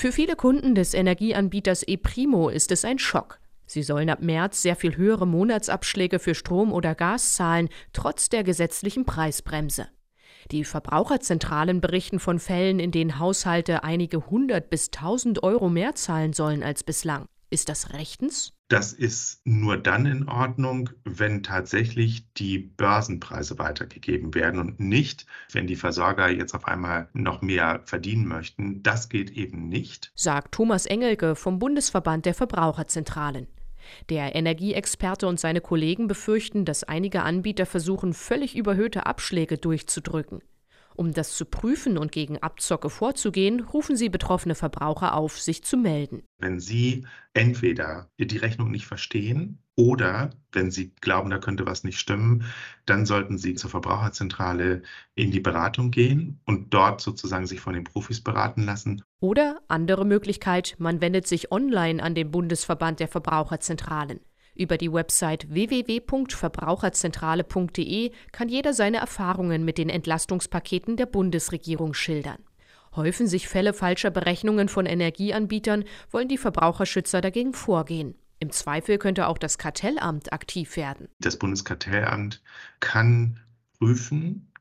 Für viele Kunden des Energieanbieters ePrimo ist es ein Schock. Sie sollen ab März sehr viel höhere Monatsabschläge für Strom oder Gas zahlen, trotz der gesetzlichen Preisbremse. Die Verbraucherzentralen berichten von Fällen, in denen Haushalte einige hundert bis tausend Euro mehr zahlen sollen als bislang. Ist das rechtens? Das ist nur dann in Ordnung, wenn tatsächlich die Börsenpreise weitergegeben werden und nicht, wenn die Versorger jetzt auf einmal noch mehr verdienen möchten. Das geht eben nicht, sagt Thomas Engelke vom Bundesverband der Verbraucherzentralen. Der Energieexperte und seine Kollegen befürchten, dass einige Anbieter versuchen, völlig überhöhte Abschläge durchzudrücken. Um das zu prüfen und gegen Abzocke vorzugehen, rufen sie betroffene Verbraucher auf, sich zu melden. Wenn Sie entweder die Rechnung nicht verstehen oder wenn Sie glauben, da könnte was nicht stimmen, dann sollten Sie zur Verbraucherzentrale in die Beratung gehen und dort sozusagen sich von den Profis beraten lassen. Oder andere Möglichkeit, man wendet sich online an den Bundesverband der Verbraucherzentralen. Über die Website www.verbraucherzentrale.de kann jeder seine Erfahrungen mit den Entlastungspaketen der Bundesregierung schildern. Häufen sich Fälle falscher Berechnungen von Energieanbietern, wollen die Verbraucherschützer dagegen vorgehen. Im Zweifel könnte auch das Kartellamt aktiv werden. Das Bundeskartellamt kann prüfen,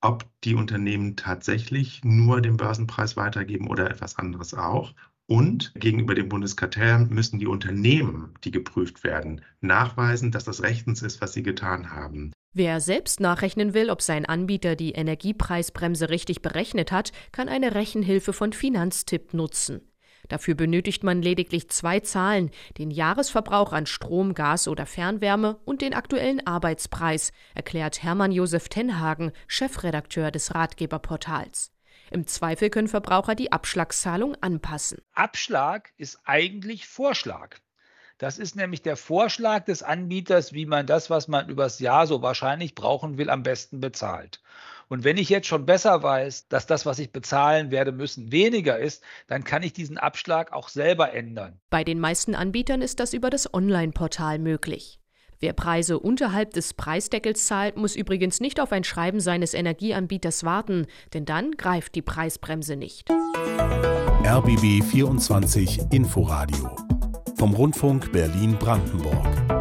ob die Unternehmen tatsächlich nur den Börsenpreis weitergeben oder etwas anderes auch. Und gegenüber dem Bundeskartellamt müssen die Unternehmen, die geprüft werden, nachweisen, dass das rechtens ist, was sie getan haben. Wer selbst nachrechnen will, ob sein Anbieter die Energiepreisbremse richtig berechnet hat, kann eine Rechenhilfe von Finanztipp nutzen. Dafür benötigt man lediglich zwei Zahlen, den Jahresverbrauch an Strom, Gas oder Fernwärme und den aktuellen Arbeitspreis, erklärt Hermann Josef Tenhagen, Chefredakteur des Ratgeberportals. Im Zweifel können Verbraucher die Abschlagszahlung anpassen. Abschlag ist eigentlich Vorschlag. Das ist nämlich der Vorschlag des Anbieters, wie man das, was man übers Jahr so wahrscheinlich brauchen will, am besten bezahlt. Und wenn ich jetzt schon besser weiß, dass das, was ich bezahlen werde müssen, weniger ist, dann kann ich diesen Abschlag auch selber ändern. Bei den meisten Anbietern ist das über das Online-Portal möglich. Wer Preise unterhalb des Preisdeckels zahlt, muss übrigens nicht auf ein Schreiben seines Energieanbieters warten, denn dann greift die Preisbremse nicht. RBB 24 Inforadio vom Rundfunk Berlin-Brandenburg.